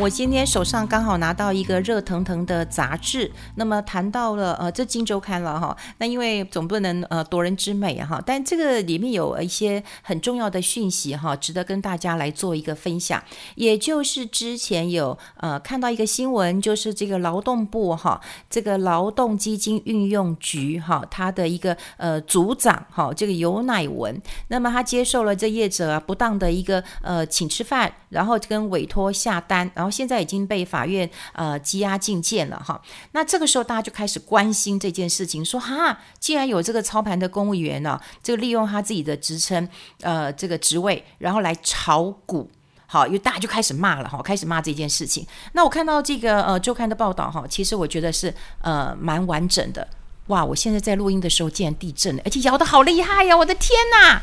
我今天手上刚好拿到一个热腾腾的杂志，那么谈到了呃，这《金周刊》了哈。那因为总不能呃夺人之美哈，但这个里面有一些很重要的讯息哈，值得跟大家来做一个分享。也就是之前有呃看到一个新闻，就是这个劳动部哈，这个劳动基金运用局哈，他的一个呃组长哈，这个尤乃文，那么他接受了这业者啊不当的一个呃请吃饭，然后跟委托下单。然后现在已经被法院呃羁押禁见了哈，那这个时候大家就开始关心这件事情，说哈，既然有这个操盘的公务员呢、啊，这个利用他自己的职称呃这个职位，然后来炒股，好，因为大家就开始骂了哈，开始骂这件事情。那我看到这个呃周刊的报道哈，其实我觉得是呃蛮完整的。哇，我现在在录音的时候竟然地震了，而且摇得好厉害呀！我的天呐，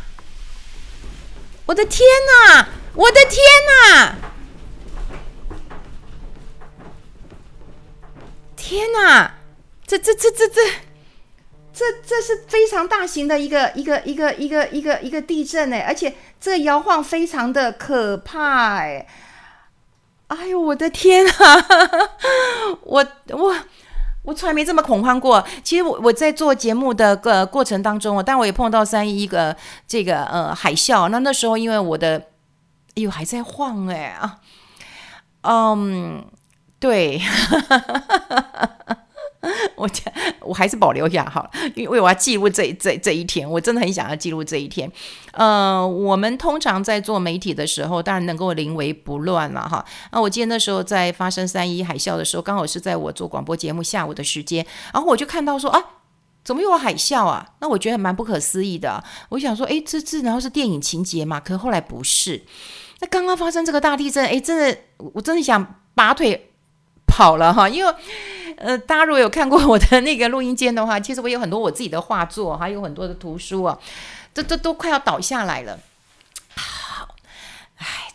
我的天呐，我的天呐！天哪，这这这这这这这是非常大型的一个一个一个一个一个一个地震哎，而且这摇晃非常的可怕哎，哎呦我的天啊，我我我从来没这么恐慌过。其实我我在做节目的个过程当中，当然我也碰到三一个这个呃海啸，那那时候因为我的哎呦还在晃哎啊，嗯。对，我讲我还是保留一下好了，因为我要记录这这这一天，我真的很想要记录这一天。呃，我们通常在做媒体的时候，当然能够临危不乱了哈。那我记得那时候在发生三一海啸的时候，刚好是在我做广播节目下午的时间，然后我就看到说啊，怎么又有海啸啊？那我觉得蛮不可思议的。我想说，哎，这这然后是电影情节嘛？可后来不是。那刚刚发生这个大地震，哎，真的，我真的想拔腿。跑了哈，因为呃，大家如果有看过我的那个录音间的话，其实我有很多我自己的画作，还有很多的图书啊，这都都快要倒下来了。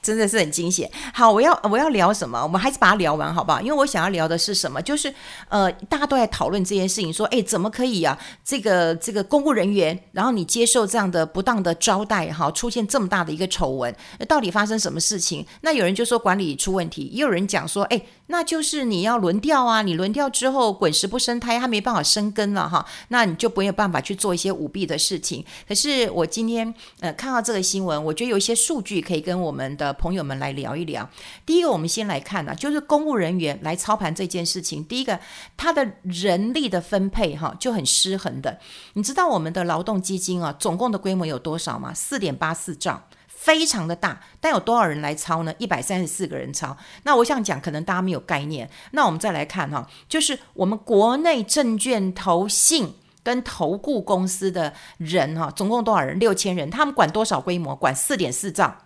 真的是很惊险。好，我要我要聊什么？我们还是把它聊完好不好？因为我想要聊的是什么？就是呃，大家都在讨论这件事情，说，哎，怎么可以啊？这个这个公务人员，然后你接受这样的不当的招待，哈，出现这么大的一个丑闻，到底发生什么事情？那有人就说管理出问题，也有人讲说，哎，那就是你要轮调啊，你轮调之后滚石不生苔，他没办法生根了哈，那你就没有办法去做一些舞弊的事情。可是我今天呃看到这个新闻，我觉得有一些数据可以跟我们的。朋友们来聊一聊。第一个，我们先来看呢、啊，就是公务人员来操盘这件事情。第一个，他的人力的分配哈就很失衡的。你知道我们的劳动基金啊，总共的规模有多少吗？四点八四兆，非常的大。但有多少人来操呢？一百三十四个人操。那我想讲，可能大家没有概念。那我们再来看哈，就是我们国内证券投信跟投顾公司的人哈，总共多少人？六千人。他们管多少规模？管四点四兆。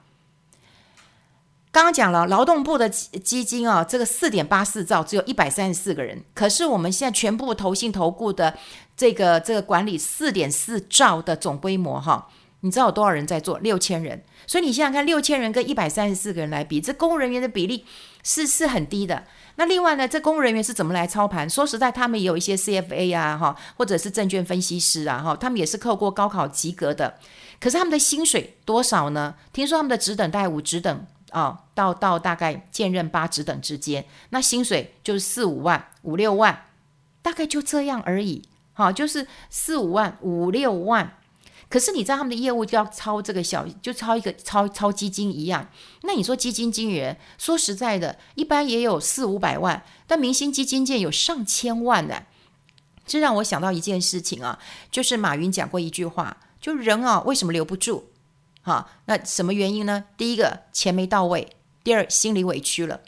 刚刚讲了劳动部的基金啊，这个四点八四兆只有一百三十四个人，可是我们现在全部投信投顾的这个这个管理四点四兆的总规模哈，你知道有多少人在做？六千人。所以你想想看六千人跟一百三十四个人来比，这公务人员的比例是是很低的。那另外呢，这公务人员是怎么来操盘？说实在，他们也有一些 CFA 啊哈，或者是证券分析师啊哈，他们也是扣过高考及格的。可是他们的薪水多少呢？听说他们的职等待五职等。啊、哦，到到大概兼任八职等之间，那薪水就是四五万、五六万，大概就这样而已。好、就是四五万、五六万。可是你知道他们的业务就要抄这个小，就抄一个抄抄基金一样。那你说基金经理人，说实在的，一般也有四五百万，但明星基金界有上千万的。这让我想到一件事情啊，就是马云讲过一句话，就人啊，为什么留不住？好，那什么原因呢？第一个钱没到位，第二心里委屈了。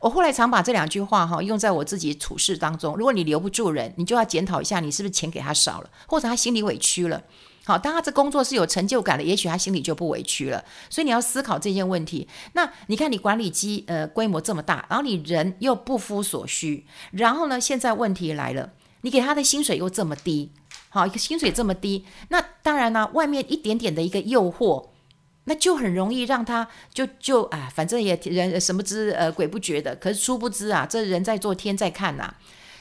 我后来常把这两句话哈用在我自己处事当中。如果你留不住人，你就要检讨一下，你是不是钱给他少了，或者他心里委屈了。好，当他这工作是有成就感的，也许他心里就不委屈了。所以你要思考这件问题。那你看，你管理机呃规模这么大，然后你人又不敷所需，然后呢，现在问题来了，你给他的薪水又这么低，好，一个薪水这么低，那当然呢，外面一点点的一个诱惑。那就很容易让他就就啊，反正也人什么知呃鬼不觉的，可是殊不知啊，这人在做天在看呐、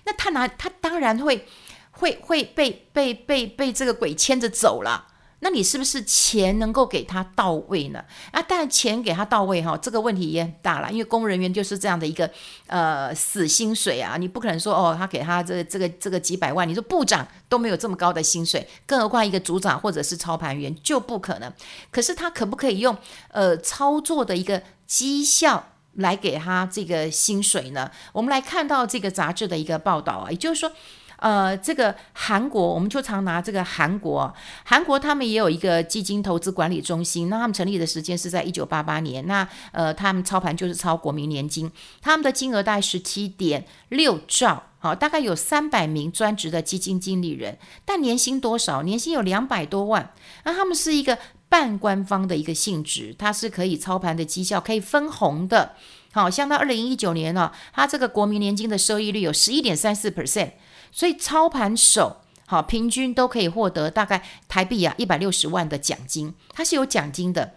那他拿他当然会会会被被被被这个鬼牵着走了。那你是不是钱能够给他到位呢？啊，但钱给他到位哈，这个问题也很大了，因为公务人员就是这样的一个呃死薪水啊，你不可能说哦，他给他这、这个这个几百万，你说部长都没有这么高的薪水，更何况一个组长或者是操盘员就不可能。可是他可不可以用呃操作的一个绩效来给他这个薪水呢？我们来看到这个杂志的一个报道啊，也就是说。呃，这个韩国，我们就常拿这个韩国，韩国他们也有一个基金投资管理中心，那他们成立的时间是在一九八八年，那呃，他们操盘就是操国民年金，他们的金额大概十七点六兆，好，大概有三百名专职的基金经理人，但年薪多少？年薪有两百多万，那他们是一个半官方的一个性质，它是可以操盘的绩效可以分红的，好，像到二零一九年呢，它这个国民年金的收益率有十一点三四 percent。所以操盘手好，平均都可以获得大概台币啊一百六十万的奖金，它是有奖金的。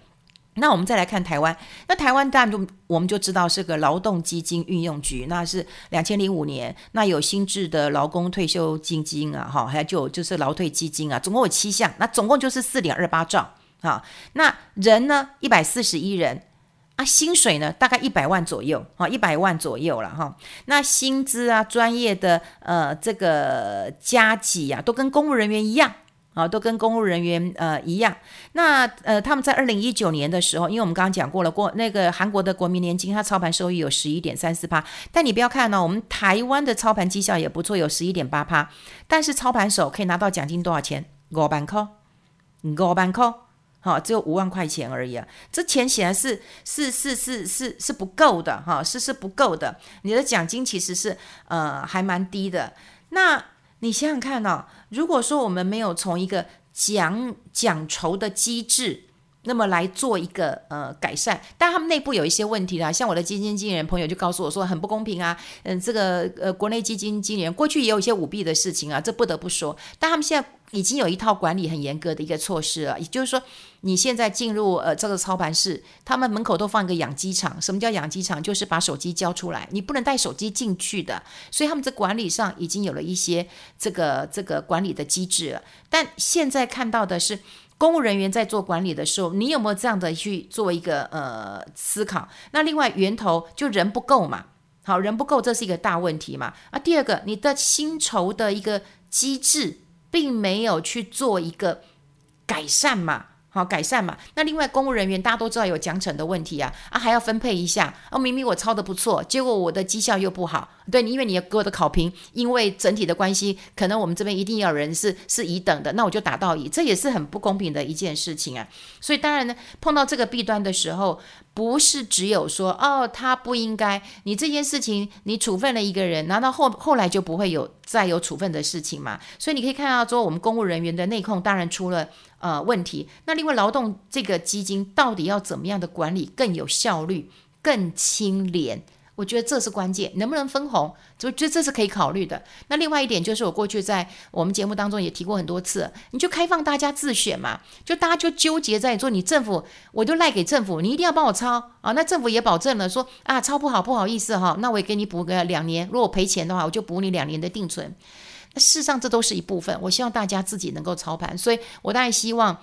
那我们再来看台湾，那台湾当然就我们就知道是个劳动基金运用局，那是两千零五年，那有新制的劳工退休基金啊，哈，还有就就是劳退基金啊，总共有七项，那总共就是四点二八兆啊。那人呢，一百四十一人。啊，薪水呢，大概一百万左右，哈，一百万左右了哈。那薪资啊，专业的呃这个加给啊，都跟公务人员一样啊，都跟公务人员呃一样。那呃，他们在二零一九年的时候，因为我们刚刚讲过了，过那个韩国的国民年金，它操盘收益有十一点三四趴。但你不要看呢、哦，我们台湾的操盘绩效也不错，有十一点八趴。但是操盘手可以拿到奖金多少钱？五万块，五万块。好，只有五万块钱而已啊！这钱显然是是是是是是不够的哈，是是不够的。你的奖金其实是呃还蛮低的。那你想想看哦，如果说我们没有从一个奖奖酬的机制，那么来做一个呃改善，但他们内部有一些问题啦。像我的基金经理人朋友就告诉我说很不公平啊，嗯，这个呃国内基金经理人过去也有一些舞弊的事情啊，这不得不说。但他们现在已经有一套管理很严格的一个措施了，也就是说，你现在进入呃这个操盘室，他们门口都放一个养鸡场。什么叫养鸡场？就是把手机交出来，你不能带手机进去的。所以他们在管理上已经有了一些这个这个管理的机制了。但现在看到的是。公务人员在做管理的时候，你有没有这样的去做一个呃思考？那另外源头就人不够嘛，好，人不够，这是一个大问题嘛。啊，第二个，你的薪酬的一个机制并没有去做一个改善嘛。好，改善嘛。那另外公务人员大家都知道有奖惩的问题啊，啊还要分配一下。哦，明明我抄的不错，结果我的绩效又不好。对，因为你给我的考评，因为整体的关系，可能我们这边一定要人是是乙等的，那我就打到乙，这也是很不公平的一件事情啊。所以当然呢，碰到这个弊端的时候，不是只有说哦他不应该，你这件事情你处分了一个人，难道后后来就不会有再有处分的事情吗？所以你可以看到说，我们公务人员的内控当然出了。呃，问题。那另外，劳动这个基金到底要怎么样的管理更有效率、更清廉？我觉得这是关键。能不能分红？就觉得这是可以考虑的。那另外一点就是，我过去在我们节目当中也提过很多次，你就开放大家自选嘛，就大家就纠结在说，你政府我就赖给政府，你一定要帮我抄啊。那政府也保证了说啊，抄不好不好意思哈，那我也给你补个两年。如果赔钱的话，我就补你两年的定存。那事实上，这都是一部分。我希望大家自己能够操盘，所以我当然希望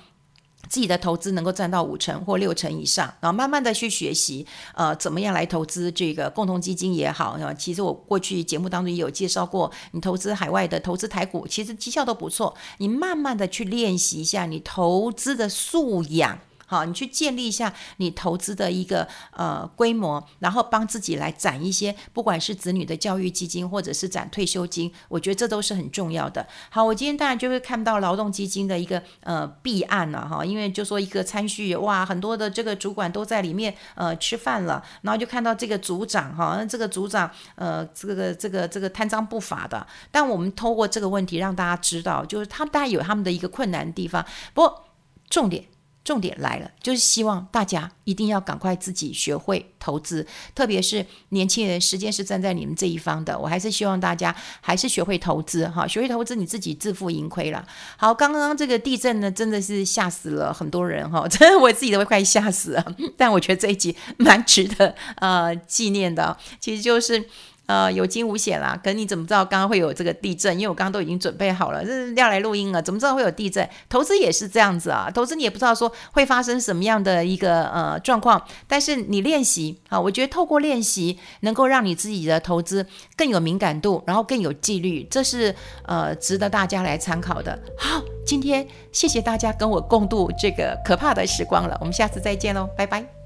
自己的投资能够占到五成或六成以上，然后慢慢的去学习，呃，怎么样来投资这个共同基金也好。其实我过去节目当中也有介绍过，你投资海外的投资台股，其实绩效都不错。你慢慢的去练习一下你投资的素养。好，你去建立一下你投资的一个呃规模，然后帮自己来攒一些，不管是子女的教育基金，或者是攒退休金，我觉得这都是很重要的。好，我今天当然就会看到劳动基金的一个呃弊案了哈，因为就说一个餐叙哇，很多的这个主管都在里面呃吃饭了，然后就看到这个组长哈，那这个组长呃这个这个这个贪赃不法的，但我们透过这个问题让大家知道，就是他们当然有他们的一个困难的地方，不过重点。重点来了，就是希望大家一定要赶快自己学会投资，特别是年轻人，时间是站在你们这一方的。我还是希望大家还是学会投资哈，学会投资，你自己自负盈亏了。好，刚刚这个地震呢，真的是吓死了很多人哈，真的我自己都快吓死了。但我觉得这一集蛮值得呃纪念的，其实就是。呃有惊无险啦。可你怎么知道刚刚会有这个地震？因为我刚刚都已经准备好了，这是要来录音了，怎么知道会有地震？投资也是这样子啊，投资你也不知道说会发生什么样的一个呃状况，但是你练习啊，我觉得透过练习能够让你自己的投资更有敏感度，然后更有纪律，这是呃值得大家来参考的。好，今天谢谢大家跟我共度这个可怕的时光了，我们下次再见喽，拜拜。